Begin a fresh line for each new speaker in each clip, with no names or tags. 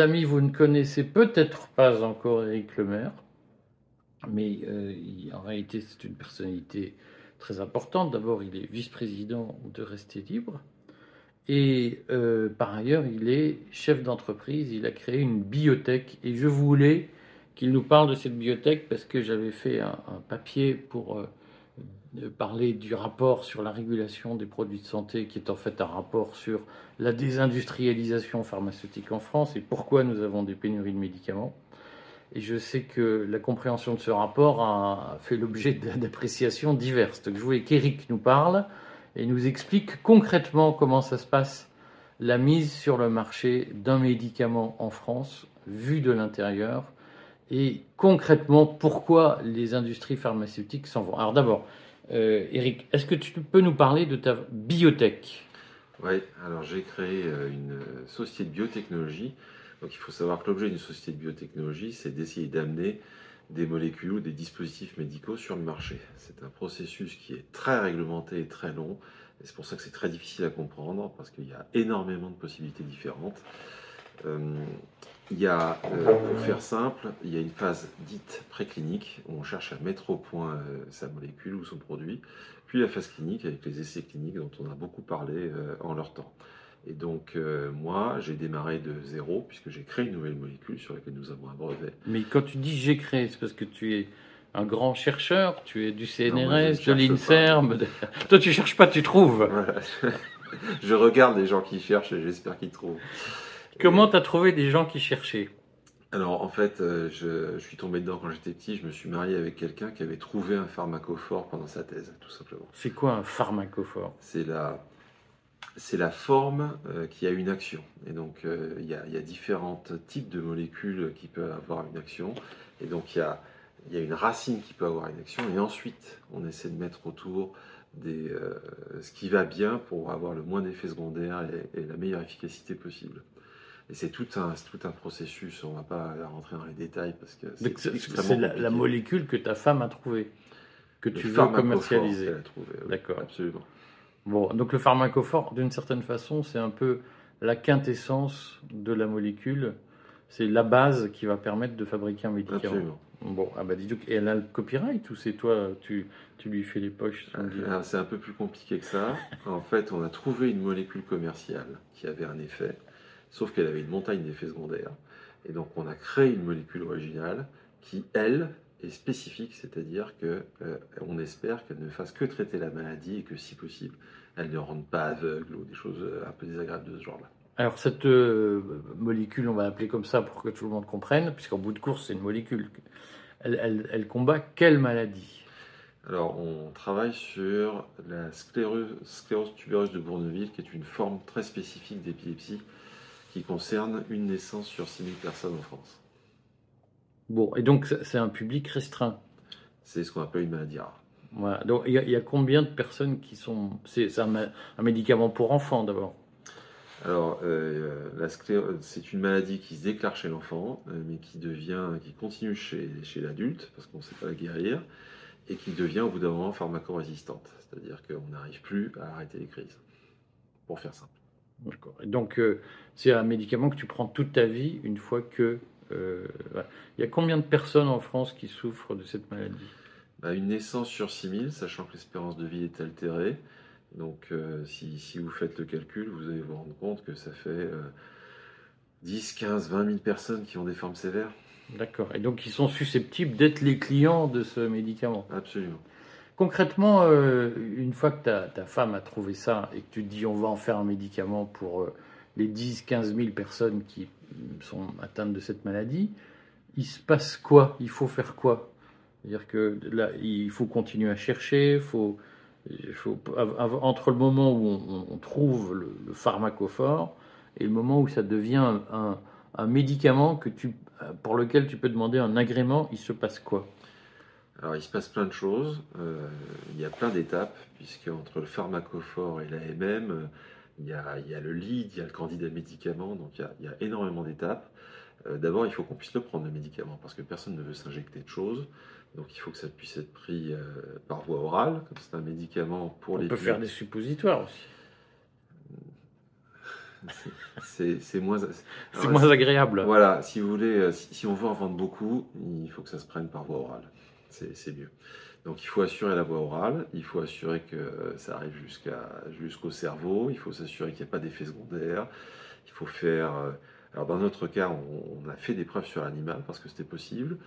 Amis, vous ne connaissez peut-être pas encore Éric Lemaire, mais euh, en réalité, c'est une personnalité très importante. D'abord, il est vice-président de Rester Libre. Et euh, par ailleurs, il est chef d'entreprise. Il a créé une biotech. Et je voulais qu'il nous parle de cette biotech parce que j'avais fait un, papier pour euh, parler du rapport sur la régulation des produits de santé, qui est en fait un rapport sur la désindustrialisation pharmaceutique en France et pourquoi nous avons des pénuries de médicaments. Et je sais que la compréhension de ce rapport a fait l'objet d'appréciations diverses. Donc je voulais qu'Éric nous parle et nous explique concrètement comment ça se passe, la mise sur le marché d'un médicament en France, vu de l'intérieur, et concrètement pourquoi les industries pharmaceutiques s'en vont. Alors d'abord, euh, Eric, est-ce que tu peux nous parler de ta biotech?
Oui, alors j'ai créé euh, une société de biotechnologie. Donc il faut savoir que l'objet d'une société de biotechnologie, c'est d'essayer d'amener des molécules ou des dispositifs médicaux sur le marché. C'est un processus qui est très réglementé et très long. C'est pour ça que c'est très difficile à comprendre, parce qu'il y a énormément de possibilités différentes. Euh, il y a, euh, pour faire simple, il y a une phase dite préclinique où on cherche à mettre au point euh, sa molécule ou son produit, puis la phase clinique avec les essais cliniques dont on a beaucoup parlé euh, en leur temps. Et donc moi, j'ai démarré de zéro puisque j'ai créé une nouvelle molécule sur laquelle nous avons un brevet.
Mais quand tu dis j'ai créé, c'est parce que tu es un grand chercheur, tu es du CNRS, de l'INSERM. Toi, tu cherches pas, tu trouves.
je regarde les gens qui cherchent et j'espère qu'ils trouvent.
Comment tu as trouvé des gens qui cherchaient?
Alors en fait, euh, je, suis tombé dedans quand j'étais petit. Je me suis marié avec quelqu'un qui avait trouvé un pharmacophore pendant sa thèse, tout simplement.
C'est quoi un pharmacophore?
C'est la, c'est la forme euh, qui a une action. Et donc euh, il y, a, différents types de molécules qui peuvent avoir une action. Et donc il y a, y a, une racine qui peut avoir une action. Et ensuite, on essaie de mettre autour des, ce qui va bien pour avoir le moins d'effets secondaires et la meilleure efficacité possible. Et c'est tout un, tout un processus, on ne va pas rentrer dans les détails parce que
c'est la, la, molécule que ta femme a trouvée, que tu veux commercialiser.
D'accord. Absolument.
Bon, donc le pharmacophore, d'une certaine façon, c'est un peu la quintessence de la molécule. C'est la base qui va permettre de fabriquer un médicament.
Absolument.
Bon, ah bah dis donc, et elle a le copyright ou c'est toi, tu, tu lui fais les poches
ah, C'est un peu plus compliqué que ça. en fait, on a trouvé une molécule commerciale qui avait un effet sauf qu'elle avait une montagne d'effets secondaires. Et donc on a créé une molécule originale qui, elle, est spécifique, c'est-à-dire que euh, on espère qu'elle ne fasse que traiter la maladie et que si possible, elle ne rende pas aveugle ou des choses euh, un peu désagréables de ce genre-là.
Alors cette euh, molécule, on va l'appeler comme ça pour que tout le monde comprenne, puisqu'en bout de course c'est une molécule, elle, elle, combat quelle maladie?
Alors on travaille sur la sclérose, sclérose tubereuse de Bourneville, qui est une forme très spécifique d'épilepsie qui concerne une naissance sur 6000 personnes en France.
Bon, et donc c'est un public restreint
C'est ce qu'on appelle une maladie rare.
Voilà. Donc il y, a combien de personnes qui sont. C'est un, médicament pour enfants d'abord?
Alors, euh, la c'est une maladie qui se déclare chez l'enfant, euh, mais qui devient, qui continue chez, chez l'adulte, parce qu'on ne sait pas la guérir, et qui devient au bout d'un moment pharmacorésistante. C'est-à-dire qu'on n'arrive plus à arrêter les crises, pour faire simple.
D'accord. Donc, euh, c'est un médicament que tu prends toute ta vie une fois que. Euh, Il y a combien de personnes en France qui souffrent de cette maladie?
Bah, Une naissance sur 6000, sachant que l'espérance de vie est altérée. Donc, euh, si, si, vous faites le calcul, vous allez vous rendre compte que ça fait 10, 15, 20 000 personnes qui ont des formes sévères.
D'accord. Et donc, ils sont susceptibles d'être les clients de ce médicament?
Absolument.
Concrètement, euh, une fois que ta, femme a trouvé ça et que tu te dis on va en faire un médicament pour euh, les 10-15 000 personnes qui sont atteintes de cette maladie, il se passe quoi? Il faut faire quoi? C'est-à-dire que là, il faut continuer à chercher, faut, entre le moment où on, trouve le, pharmacophore et le moment où ça devient un, un médicament que tu, pour lequel tu peux demander un agrément, il se passe quoi?
Alors il se passe plein de choses, euh, il y a plein d'étapes, puisque entre le pharmacophore et l'AMM, euh, il, y a, il y a le lead, il y a le candidat médicament, donc il y a, énormément d'étapes. Euh, d'abord, il faut qu'on puisse le prendre le médicament, parce que personne ne veut s'injecter de choses. Donc il faut que ça puisse être pris par voie orale, comme c'est un médicament pour les.
On peut faire des suppositoires aussi.
C'est moins,
c'est moins agréable.
Voilà, si vous voulez, si, on veut en vendre beaucoup, il faut que ça se prenne par voie orale. C'est mieux. Donc il faut assurer la voie orale, il faut assurer que ça arrive jusqu'au cerveau, il faut s'assurer qu'il n'y a pas d'effet secondaire, il faut faire... Alors dans notre cas, on, a fait des preuves sur l'animal parce que c'était possible.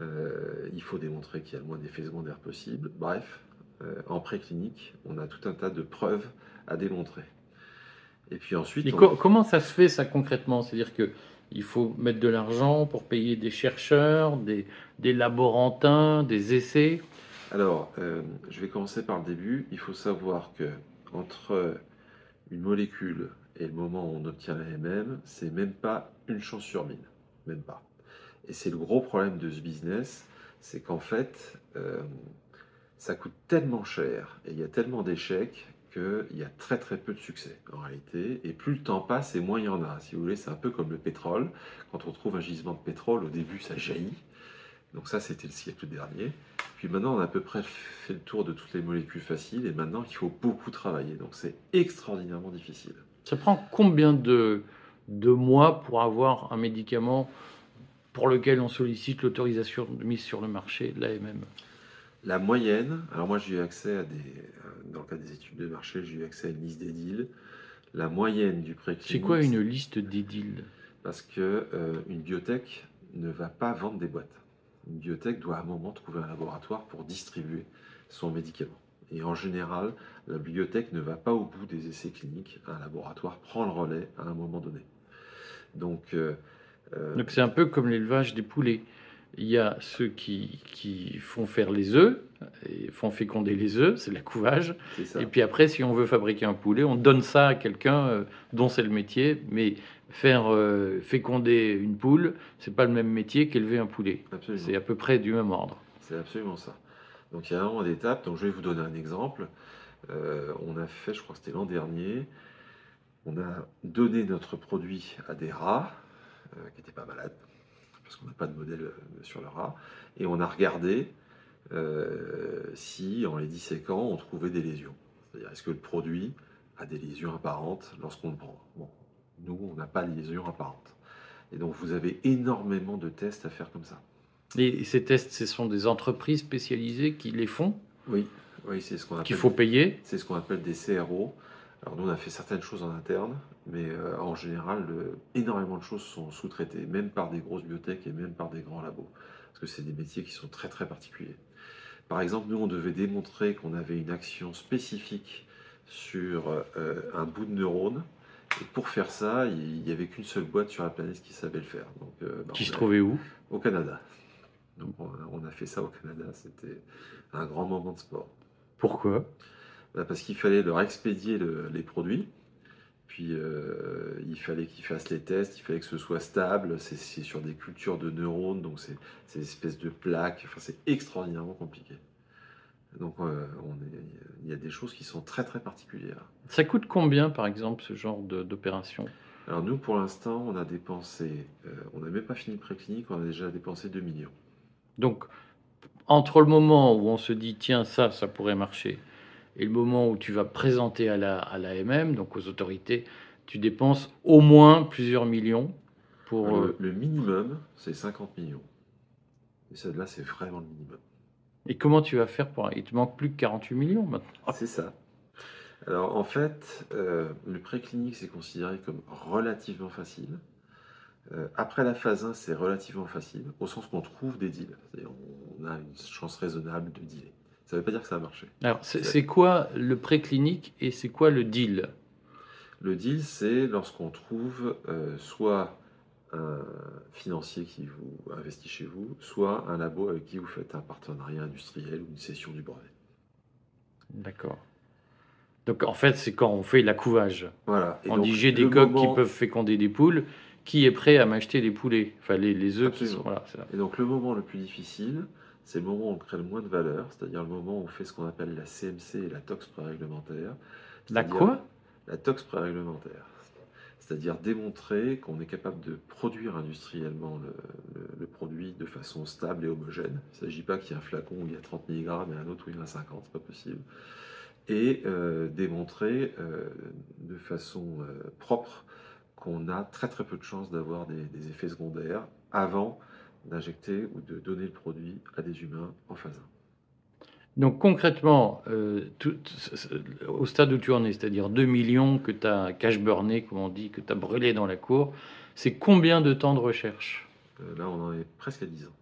Euh, il faut démontrer qu'il y a le moins d'effets secondaires possible. Bref, euh, en préclinique, on a tout un tas de preuves à démontrer.
Et puis ensuite... comment ça se fait ça concrètement? C'est-à-dire que il faut mettre de l'argent pour payer des chercheurs, des, laborantins, des essais
Alors, euh, je vais commencer par le début. Il faut savoir que entre une molécule et le moment où on obtient la MM, c'est même pas une chance sur mille. Même pas. Et c'est le gros problème de ce business, c'est qu'en fait, euh, ça coûte tellement cher et il y a tellement d'échecs qu'il y a très très peu de succès en réalité. Et plus le temps passe et moins il y en a. Si vous voulez, c'est un peu comme le pétrole. Quand on trouve un gisement de pétrole, au début ça jaillit. Donc ça, c'était le siècle dernier. Puis maintenant, on a à peu près fait le tour de toutes les molécules faciles et maintenant, il faut beaucoup travailler. Donc c'est extraordinairement difficile.
Ça prend combien de, de mois pour avoir un médicament pour lequel on sollicite l'autorisation de mise sur le marché de l'AMM
La moyenne, alors moi j'ai eu accès à des, euh, dans le cadre des études de marché, j'ai eu accès à une liste des deals. La moyenne du préclinique.
C'est quoi une liste des deals
Parce que euh, une biotech ne va pas vendre des boîtes. Une biotech doit à un moment trouver un laboratoire pour distribuer son médicament. Et en général, la bibliothèque ne va pas au bout des essais cliniques. Un laboratoire prend le relais à un moment donné.
Donc, euh, euh, Donc c'est un peu comme l'élevage des poulets. Il y a ceux qui, qui font faire les œufs, et font féconder les œufs, c'est la couvage. Et puis après, si on veut fabriquer un poulet, on donne ça à quelqu'un euh, dont c'est le métier. Mais faire féconder une poule, c'est pas le même métier qu'élever un poulet. C'est à peu près du même ordre.
C'est absolument ça. Donc il y a un d'étapes. Donc je vais vous donner un exemple. Euh, on a fait, je crois que c'était l'an dernier, on a donné notre produit à des rats euh, qui n'étaient pas malades, parce qu'on n'a pas de modèle euh, sur le rat, et on a regardé si, en les disséquant, on trouvait des lésions. C'est-à-dire, est-ce que le produit a des lésions apparentes lorsqu'on le prend? Bon, nous, on n'a pas de lésions apparentes. Et donc, vous avez énormément de tests à faire comme ça.
Et ces tests, ce sont des entreprises spécialisées qui les font?
Oui, oui c'est ce qu'on
Qu'il faut payer?
C'est ce qu'on appelle des CRO. Alors nous, on a fait certaines choses en interne, mais euh, en général, énormément de choses sont sous-traitées, même par des grosses bibliothèques et même par des grands labos, parce que c'est des métiers qui sont très très particuliers. Par exemple, nous, on devait démontrer qu'on avait une action spécifique sur euh, un bout de neurone. Et pour faire ça, il n'y avait qu'une seule boîte sur la planète qui savait le faire. Donc,
euh, bah, qui se trouvait où?
Au Canada. Donc on a fait ça au Canada, c'était un grand moment de sport.
Pourquoi?
Bah, Parce qu'il fallait leur expédier les produits, puis euh, il fallait qu'ils fassent les tests, il fallait que ce soit stable, c'est sur des cultures de neurones, donc c'est des espèces de plaques, enfin, c'est extraordinairement compliqué. Donc euh, il y a des choses qui sont très très particulières.
Ça coûte combien par exemple ce genre d'opération?
Alors nous pour l'instant on a dépensé, euh, on n'a même pas fini le préclinique, on a déjà dépensé 2 millions.
Donc, entre le moment où on se dit, tiens, ça, ça pourrait marcher, et le moment où tu vas présenter à la, à l'AMM, donc aux autorités, tu dépenses au moins plusieurs millions pour...
Le, euh, minimum, c'est 50 millions. Et ça, là, c'est vraiment le minimum.
Et comment tu vas faire pour... Il te manque plus que 48 millions maintenant.
C'est ça. Alors, en fait, euh, le préclinique, c'est considéré comme relativement facile. Euh, après la phase 1, c'est relativement facile, au sens qu'on trouve des deals. On a une chance raisonnable de dealer. Ça ne veut pas dire que ça a marché.
Alors, c'est quoi le préclinique et c'est quoi le deal?
Le deal, c'est lorsqu'on trouve euh, soit un financier qui vous investit chez vous, soit un labo avec qui vous faites un partenariat industriel ou une cession du brevet.
D'accord. Donc en fait, c'est quand on fait la couvage.
Voilà.
on dit j'ai des coques qui peuvent féconder des poules qui est prêt à m'acheter des poulets, enfin les, les œufs qui sont. Voilà,
Et donc le moment le plus difficile, c'est le moment où on crée le moins de valeur, c'est-à-dire le moment où on fait ce qu'on appelle la CMC et la tox pré-réglementaire.
La quoi?
La tox pré-réglementaire. C'est-à-dire démontrer qu'on est capable de produire industriellement le, produit de façon stable et homogène. Il ne s'agit pas qu'il y ait un flacon où il y a 30 mg et un autre où il y en a 50, c'est pas possible. Et euh, démontrer euh, de façon euh, propre qu'on a très très peu de chances d'avoir des, des effets secondaires avant d'injecter ou de donner le produit à des humains en phase 1.
Donc concrètement, euh, tout- au stade où tu en es, c'est-à-dire 2 millions que tu as cash burné, comme on dit, que tu as brûlé dans la cour, c'est combien de temps de recherche?
Euh, là, on en est presque à 10 ans.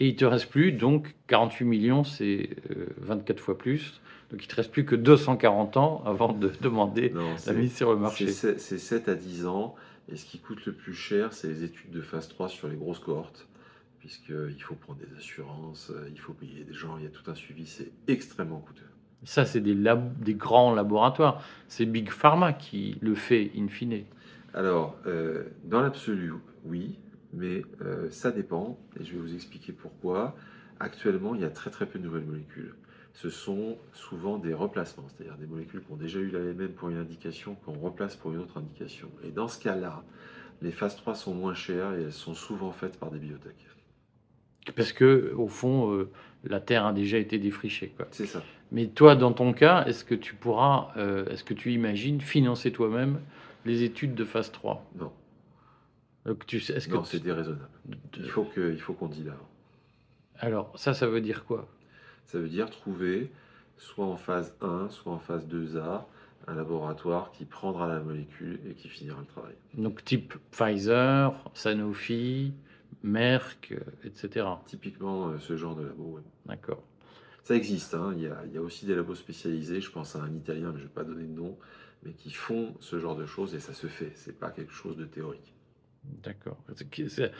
Et il te reste plus, donc 48 millions, c'est euh, 24 fois plus. Donc il te reste plus que 240 ans avant de demander
Non,
la mise sur le marché.
c'est- c'est 7 à 10 ans. Et ce qui coûte le plus cher, c'est les études de phase 3 sur les grosses cohortes. Puisqu'il faut prendre des assurances, euh, il faut payer des gens, il y a tout un suivi, c'est extrêmement coûteux.
Ça, c'est des, lab- des grands laboratoires. C'est Big Pharma qui le fait in fine.
Alors, euh, dans l'absolu, oui, mais euh, ça dépend, et je vais vous expliquer pourquoi. Actuellement, il y a très très peu de nouvelles molécules. Ce sont souvent des replacements, c'est-à-dire des molécules qui ont déjà eu l'AMN pour une indication, qu'on replace pour une autre indication. Et dans ce cas-là, les phases 3 sont moins chères et elles sont souvent faites par des biotech.
Parce que, au fond, euh, la terre a déjà été défrichée.
C'est ça.
Mais toi, dans ton cas, est-ce que tu pourras, euh, est-ce que tu imagines financer toi-même les études de phase 3
Non,
Donc, tu sais- est-ce que
non
tu-
c'est déraisonnable. faut il faut qu'on dise là.
Alors, ça, ça veut dire quoi?
Ça veut dire trouver, soit en phase 1, soit en phase 2A, un laboratoire qui prendra la molécule et qui finira le travail.
Donc, type Pfizer, Sanofi, Merck, euh, etc.
Typiquement, euh, ce genre de labo, ouais.
D'accord.
Ça existe, hein. il, y a, il y a aussi des labos spécialisés, je pense à un italien, mais je ne vais pas donner de nom, mais qui font ce genre de choses et ça se fait, c'est pas quelque chose de théorique.
D'accord. C'est- c'est-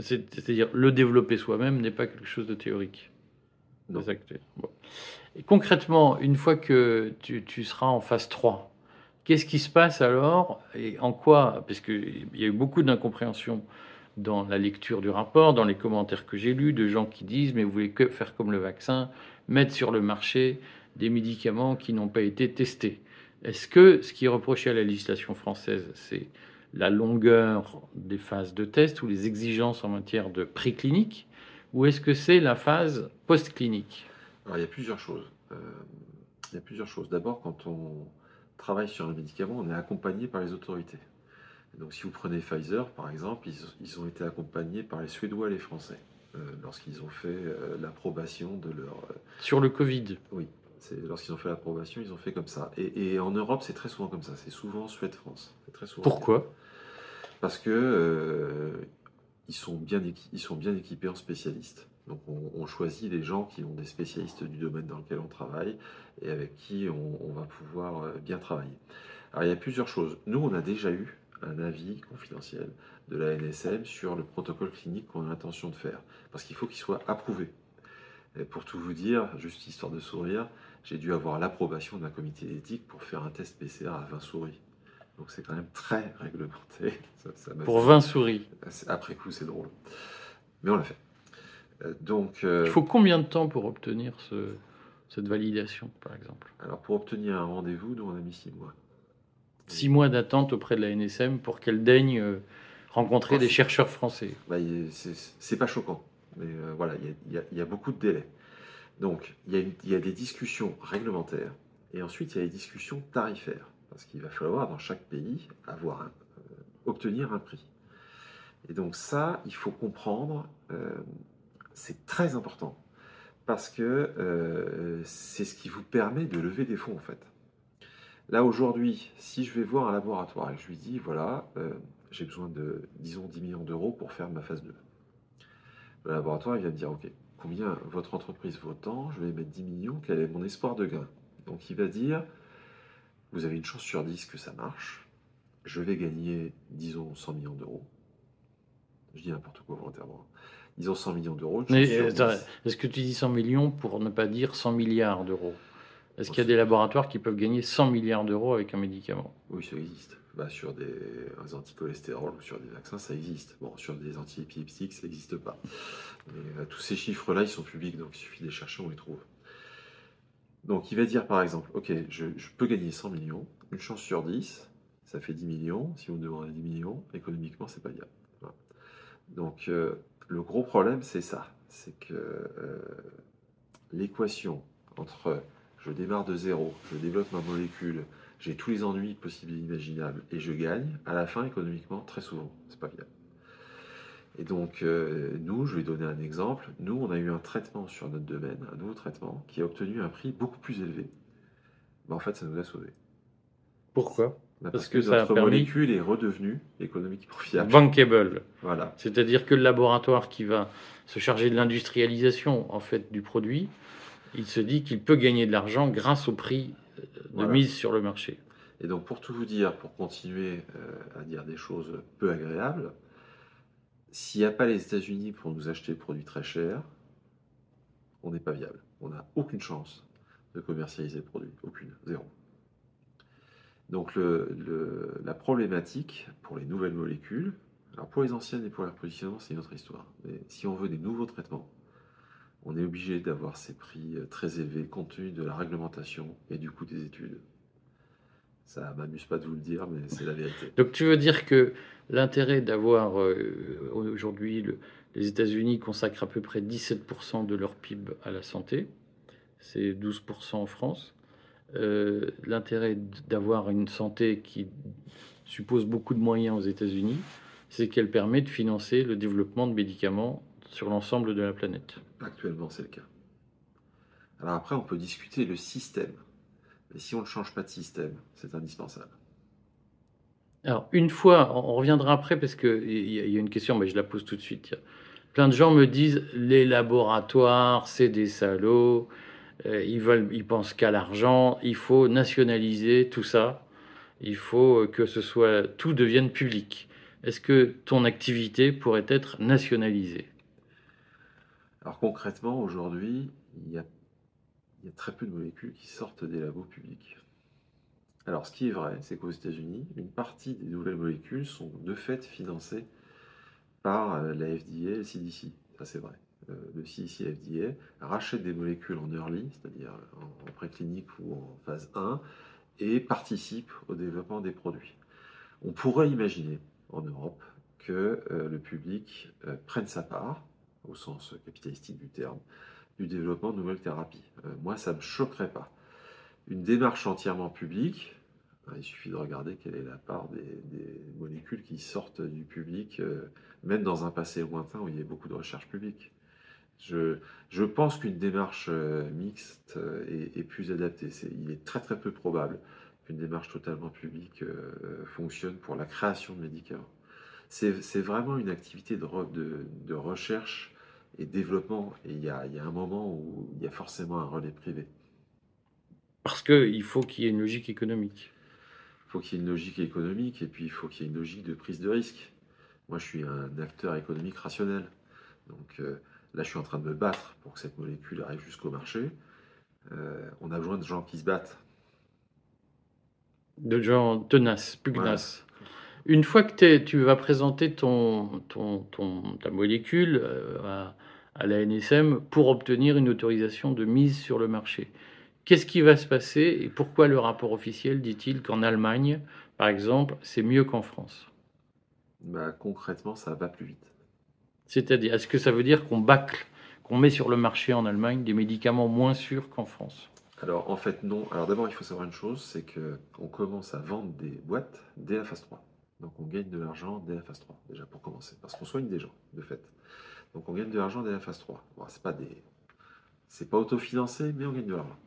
c'est- C'est-à-dire, le développer soi-même n'est pas quelque chose de théorique. Bon. Et concrètement, une fois que tu, tu seras en phase 3, qu'est-ce qui se passe alors et en quoi Parce qu'il y a eu beaucoup d'incompréhension dans la lecture du rapport, dans les commentaires que j'ai lus, de gens qui disent Mais vous voulez que faire comme le vaccin, mettre sur le marché des médicaments qui n'ont pas été testés. Est-ce que ce qui est reproché à la législation française, c'est la longueur des phases de test ou les exigences en matière de préclinique ou est-ce que c'est la phase post-clinique
Alors il y a plusieurs choses. Euh, il y a plusieurs choses. D'abord, quand on travaille sur un médicament, on est accompagné par les autorités. Donc si vous prenez Pfizer, par exemple, ils, ils ont été accompagnés par les Suédois et les Français euh, lorsqu'ils ont fait euh, l'approbation de leur...
Sur le Covid.
oui, lorsqu'ils ont fait l'approbation, ils ont fait comme ça. Et, et en Europe, c'est très souvent comme ça. C'est souvent Suède-France.
Pourquoi?
Parce que ils, sont bien ils sont bien équipés en spécialistes. Donc on, choisit des gens qui ont des spécialistes du domaine dans lequel on travaille et avec qui on, va pouvoir euh, bien travailler. Alors il y a plusieurs choses. Nous, on a déjà eu un avis confidentiel de la NSM sur le protocole clinique qu'on a l'intention de faire. Parce qu'il faut qu'il soit approuvé. Et pour tout vous dire, juste histoire de sourire, j'ai dû avoir l'approbation d'un comité d'éthique pour faire un test PCR à 20 souris. Donc c'est quand même très réglementé. Ça- ça m'a
Pour
fait-
20 souris.
Après coup, c'est drôle. Mais on l'a fait. Euh, Donc, euh,
Il faut combien de temps pour obtenir ce- cette validation, par exemple?
Alors pour obtenir un rendez-vous, nous on a mis six mois.
Six mois d'attente auprès de la NSM pour qu'elle daigne euh, rencontrer des chercheurs français.
Bah, c'est pas choquant, mais euh, voilà, il y, a, y y beaucoup de délais. Donc, il y, y a des discussions réglementaires et ensuite il y a des discussions tarifaires, parce qu'il va falloir dans chaque pays avoir euh, obtenir un prix. Et donc ça, il faut comprendre, euh, c'est très important, parce que euh, c'est ce qui vous permet de lever des fonds en fait. Là aujourd'hui, si je vais voir un laboratoire et je lui dis, voilà, j'ai besoin de, disons, 10 millions d'euros pour faire ma phase 2. Le laboratoire, il va me dire, OK, combien votre entreprise vaut tant? Je vais mettre 10 millions, quel est mon espoir de gain? Donc il va dire, vous avez une chance sur 10 que ça marche, je vais gagner, disons, 100 millions d'euros. Je dis n'importe quoi volontairement. Disons 100 millions d'euros. une chance
Mais
sur 10.
est-ce que tu dis 100 millions pour ne pas dire 100 milliards d'euros? Est-ce qu'il y a des laboratoires qui peuvent gagner 100 milliards d'euros avec un médicament?
Oui, ça existe. Bah, sur des des anticholestérol ou sur des vaccins, ça existe. Bon, sur des antiépileptiques, ça n'existe pas. Mais euh, tous ces chiffres-là, ils sont publics, donc il suffit de les chercher, on les trouve. Donc il va dire par exemple, ok, je, peux gagner 100 millions, une chance sur 10, ça fait 10 millions. Si vous me demandez 10 millions, économiquement, c'est pas viable. Donc euh, le gros problème, c'est ça. C'est que euh, l'équation entre je démarre de zéro, je développe ma molécule, j'ai tous les ennuis possibles et imaginables et je gagne, à la fin, économiquement, très souvent, c'est pas viable. Et donc, euh, nous, je vais donner un exemple. Nous, on a eu un traitement sur notre domaine, un nouveau traitement, qui a obtenu un prix beaucoup plus élevé. Mais en fait, ça nous a sauvés.
Pourquoi?
Bah, parce, que, notre molécule est redevenue économiquement fiable.
Bankable.
Voilà.
C'est-à-dire que le laboratoire qui va se charger de l'industrialisation en fait du produit, il se dit qu'il peut gagner de l'argent grâce au prix de mise sur le marché.
Et donc pour tout vous dire, pour continuer euh, à dire des choses peu agréables, s'il n'y a pas les États-Unis pour nous acheter des produits très chers, on n'est pas viable. On n'a aucune chance de commercialiser le produit. Aucune. Zéro. Donc la problématique pour les nouvelles molécules, alors pour les anciennes et pour leur positionnement, c'est une autre histoire. Mais si on veut des nouveaux traitements, on est obligé d'avoir ces prix euh, très élevés compte tenu de la réglementation et du coût des études. Ça m'amuse pas de vous le dire, mais c'est la vérité.
Donc tu veux dire que l'intérêt d'avoir euh, aujourd'hui les États-Unis consacrent à peu près 17% de leur PIB à la santé, c'est 12% en France. Euh, l'intérêt d'avoir une santé qui suppose beaucoup de moyens aux États-Unis, c'est qu'elle permet de financer le développement de médicaments sur l'ensemble de la planète.
Actuellement, c'est le cas. Alors après, on peut discuter le système. Si on ne change pas de système, c'est indispensable.
Alors, une fois, on reviendra après parce qu'il y, y a une question, mais je la pose tout de suite. Plein de gens me disent les laboratoires, c'est des salauds, euh, ils, veulent, ils pensent qu'à l'argent, il faut nationaliser tout ça, il faut que ce soit, tout devienne public. Est-ce que ton activité pourrait être nationalisée?
Alors concrètement, aujourd'hui, il y, a, il y a très peu de molécules qui sortent des labos publics. Alors ce qui est vrai, c'est qu'aux États-Unis, une partie des nouvelles molécules sont de fait financées par euh, la FDA et le CDC. Ça c'est vrai. Euh, le CIC-FDA rachète des molécules en early, c'est-à-dire en, préclinique ou en phase 1, et participe au développement des produits. On pourrait imaginer en Europe que euh, le public prenne sa part, au sens capitalistique du terme, du développement de nouvelles thérapies. moi, ça ne me choquerait pas. Une démarche entièrement publique, il suffit de regarder quelle est la part des, molécules qui sortent du public, même dans un passé lointain où il y a beaucoup de recherche publique. Je, pense qu'une démarche euh, mixte euh, est, plus adaptée. il est très très peu probable qu'une démarche totalement publique euh, fonctionne pour la création de médicaments. C'est vraiment une activité de, recherche et développement, et il y, a, un moment où il y a forcément un relais privé.
Parce qu'il faut qu'il y ait une logique économique.
Il faut qu'il y ait une logique économique, et puis il faut qu'il y ait une logique de prise de risque. Moi, je suis un acteur économique rationnel. Donc, Là, je suis en train de me battre pour que cette molécule arrive jusqu'au marché. Euh, on a besoin de gens qui se battent.
De gens tenaces, pugnaces. Une fois que tu vas présenter ton, ton, ta molécule euh, à, à, la NSM pour obtenir une autorisation de mise sur le marché, qu'est-ce qui va se passer et pourquoi le rapport officiel dit-il qu'en Allemagne, par exemple, c'est mieux qu'en France?
Bah, Concrètement, ça va plus vite.
C'est-à-dire, est-ce que ça veut dire qu'on bâcle, qu'on met sur le marché en Allemagne des médicaments moins sûrs qu'en France?
Alors en fait non. Alors d'abord il faut savoir une chose, c'est qu'on commence à vendre des boîtes dès la phase 3. Donc on gagne de l'argent dès la phase 3, déjà pour commencer, parce qu'on soigne des gens, de fait. Donc on gagne de l'argent dès la phase 3. Bon, c'est pas autofinancé, mais on gagne de l'argent.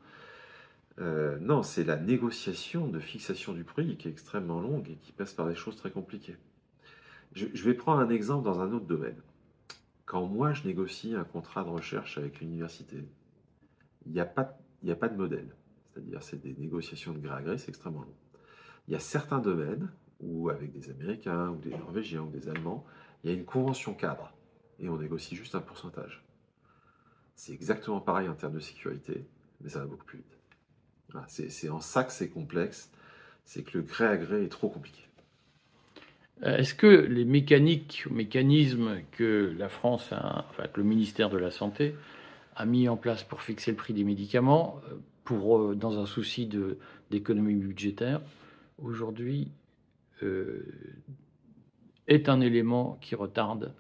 Euh, non, c'est la négociation de fixation du prix qui est extrêmement longue et qui passe par des choses très compliquées. je vais prendre un exemple dans un autre domaine. Quand moi je négocie un contrat de recherche avec l'université, il n'y a, pas, a pas de modèle. C'est-à-dire c'est des négociations de gré à gré, c'est extrêmement long. Il y a certains domaines où avec des Américains ou des Norvégiens ou des Allemands, il y a une convention cadre et on négocie juste un pourcentage. C'est exactement pareil en termes de sécurité, mais ça va beaucoup plus vite. c'est en ça que c'est complexe, c'est que le gré à gré est trop compliqué.
Euh, est-ce que les mécaniques, mécanismes que la France, enfin que le ministère de la Santé a mis en place pour fixer le prix des médicaments, euh, pour, euh, dans un souci d'économie budgétaire, aujourd'hui est un élément qui retarde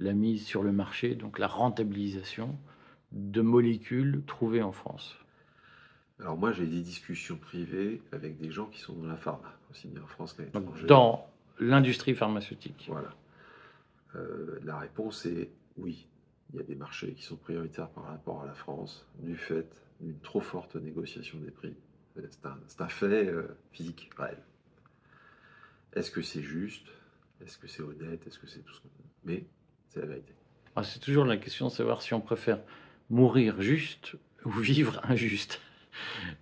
la mise sur le marché, donc la rentabilisation de molécules trouvées en France
Alors moi, j'ai des discussions privées avec des gens qui sont dans la pharma, aussi bien en France qu'à l'étranger.
Dans l'industrie pharmaceutique.
Voilà. Euh, la réponse est oui. Il y a des marchés qui sont prioritaires par rapport à la France du fait d'une trop forte négociation des prix. C'est un, fait euh, physique, réel. Est-ce que c'est juste? Est-ce que c'est honnête? Est-ce que c'est tout ce qu'on... Mais c'est la vérité.
Ah, c'est toujours la question de savoir si on préfère mourir juste ou vivre injuste.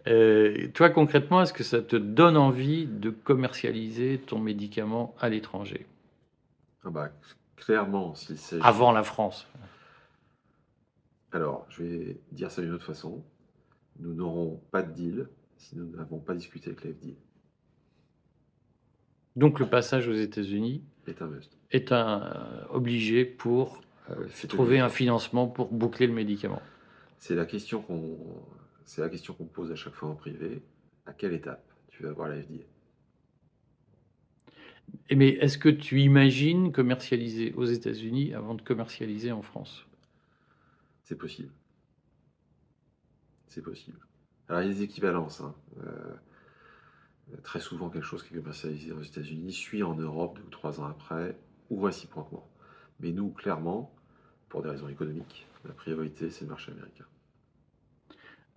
Euh, toi, concrètement, est-ce que ça te donne envie de commercialiser ton médicament à l'étranger?
Ah bah, Clairement, s'il s'agit...
Avant la France.
Alors, je vais dire ça d'une autre façon. Nous n'aurons pas de deal si nous n'avons pas discuté avec l'FDA.
Donc le passage aux États-Unis
est un must.
Est un euh, obligé pour euh, trouver un financement pour boucler le médicament.
C'est la question qu'on c'est la question qu'on pose à chaque fois en privé. À quelle étape tu vas voir la FDA
Mais est-ce que tu imagines commercialiser aux États-Unis avant de commercialiser en France?
C'est possible. C'est possible. Alors il y a des équivalences. Hein. Euh, très souvent, quelque chose qui est commercialisé aux États-Unis suit en Europe deux ou trois ans après, ou réciproquement. Mais nous, clairement, pour des raisons économiques, la priorité, c'est le marché américain.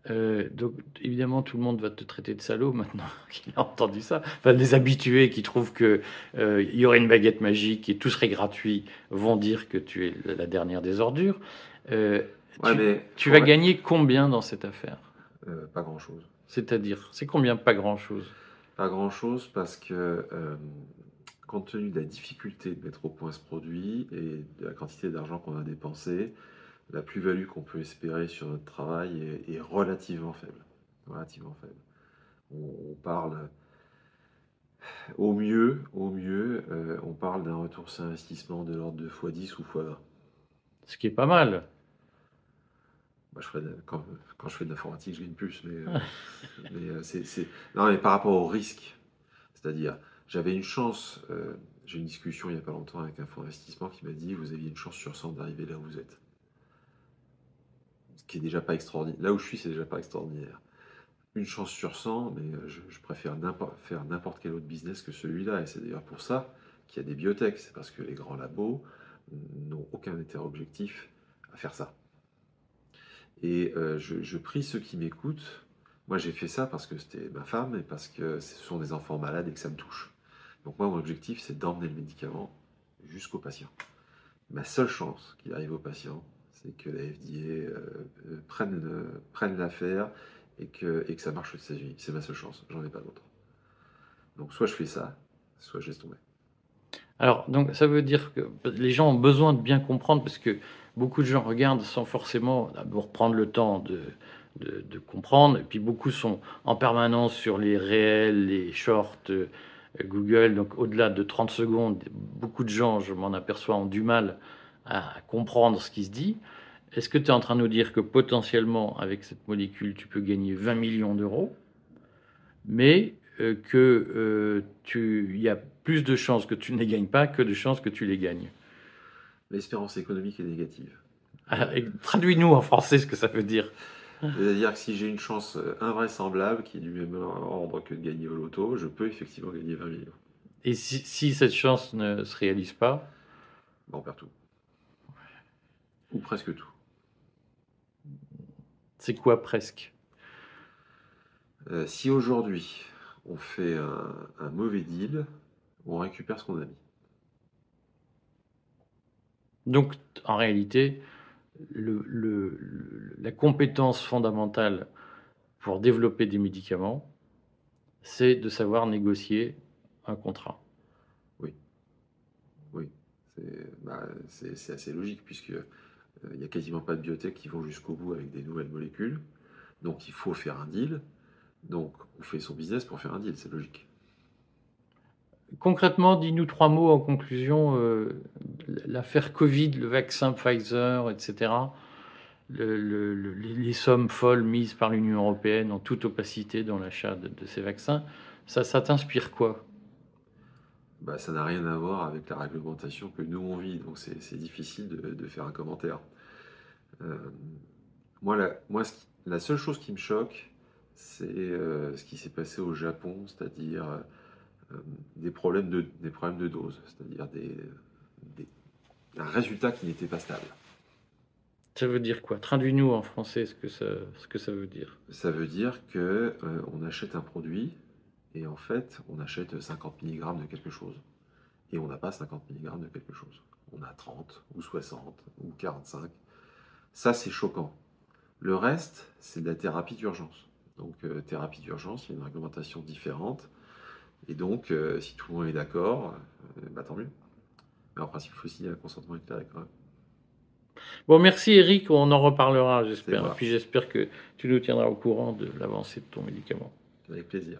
Euh, donc, évidemment, tout le monde va te traiter de salaud maintenant qu'il a entendu ça. Enfin, les habitués qui trouvent qu'il euh, y aurait une baguette magique et tout serait gratuit vont dire que tu es la dernière des ordures. Euh, tu, vas gagner combien dans cette affaire?
Pas grand-chose.
C'est-à-dire, c'est combien pas grand-chose?
Pas grand-chose parce que, compte tenu de la difficulté de mettre au point ce produit et de la quantité d'argent qu'on a dépensé, la plus-value qu'on peut espérer sur notre travail est, relativement faible. Relativement faible. On, parle au mieux, au mieux, euh, on parle d'un retour sur investissement de l'ordre de x10 ou x20.
Ce qui est pas mal.
je quand, je fais de l'informatique, je gagne plus, mais, euh, euh, c'est, non, mais par rapport au risque, c'est-à-dire, j'avais une chance, j'ai eu une discussion il n'y a pas longtemps avec un fonds d'investissement qui m'a dit vous aviez une chance sur 100 d'arriver là où vous êtes qui est déjà pas extraordinaire. Là où je suis, c'est déjà pas extraordinaire. Une chance sur 100, mais euh, je, préfère faire n'importe quel autre business que celui-là. Et c'est d'ailleurs pour ça qu'il y a des biotech. C'est parce que les grands labos n'ont aucun intérêt objectif à faire ça. Et euh, je, prie ceux qui m'écoutent. Moi, j'ai fait ça parce que c'était ma femme et parce que ce sont des enfants malades et que ça me touche. Donc moi, mon objectif, c'est d'emmener le médicament jusqu'au patient. Ma seule chance qu'il arrive au patient, c'est que la FDA euh, euh, prenne, l'affaire et que, ça marche aux États-Unis. C'est ma seule chance, j'en ai pas d'autre. Donc soit je fais ça, soit je laisse tomber.
Alors, donc, ça veut dire que les gens ont besoin de bien comprendre parce que beaucoup de gens regardent sans forcément d'abord prendre le temps de, de, comprendre. Et puis beaucoup sont en permanence sur les réels, les shorts euh, Google. Donc, au-delà de 30 secondes, beaucoup de gens, je m'en aperçois, ont du mal à comprendre ce qui se dit. Est-ce que tu es en train de nous dire que potentiellement, avec cette molécule, tu peux gagner 20 millions d'euros, mais euh, que euh, y a plus de chances que tu ne les gagnes pas que de chances que tu les gagnes
L'espérance économique est négative.
Ah, traduis-nous en français ce que ça veut dire.
C'est-à-dire que si j'ai une chance euh, invraisemblable qui est du même ordre que de gagner au loto, je peux effectivement gagner 20 millions.
Et si, si cette chance ne se réalise pas?
On perd tout. Ou presque tout.
C'est quoi presque?
Euh, Si aujourd'hui on fait un, mauvais deal, on récupère ce qu'on a mis.
Donc en réalité, la compétence fondamentale pour développer des médicaments, c'est de savoir négocier un contrat.
Oui. Oui. C'est bah, assez logique puisque il euh, n'y a quasiment pas de biotech qui vont jusqu'au bout avec des nouvelles molécules. Donc il faut faire un deal. Donc on fait son business pour faire un deal, c'est logique.
Concrètement, dis-nous trois mots en conclusion. Euh, l'affaire Covid, le vaccin Pfizer, etc. les sommes folles mises par l'Union européenne en toute opacité dans l'achat de, ces vaccins, ça, t'inspire quoi?
Bah, ça n'a rien à voir avec la réglementation que nous on vit, donc c'est difficile de, faire un commentaire. Euh, moi, la, moi la seule chose qui me choque, c'est ce qui s'est passé au Japon, c'est-à-dire des, problèmes de, des problèmes de dose, c'est-à-dire des, un résultat qui n'était pas stable.
Ça veut dire quoi? Traduis-nous en français ce que ça, ce que ça veut dire.
Ça veut dire que on achète un produit et en fait on achète 50 mg de quelque chose et on n'a pas 50 mg de quelque chose. On a 30 ou 60 ou 45. Ça, c'est choquant. Le reste, c'est de la thérapie d'urgence. Donc, euh, thérapie d'urgence, il y a une réglementation différente. Et donc, euh, si tout le monde est d'accord, euh, bah, tant mieux. Mais en principe, il faut signer un consentement éclairé quand même.
Bon, merci Eric, on en reparlera, j'espère. Et puis j'espère que tu nous tiendras au courant de l'avancée de ton médicament.
Avec plaisir.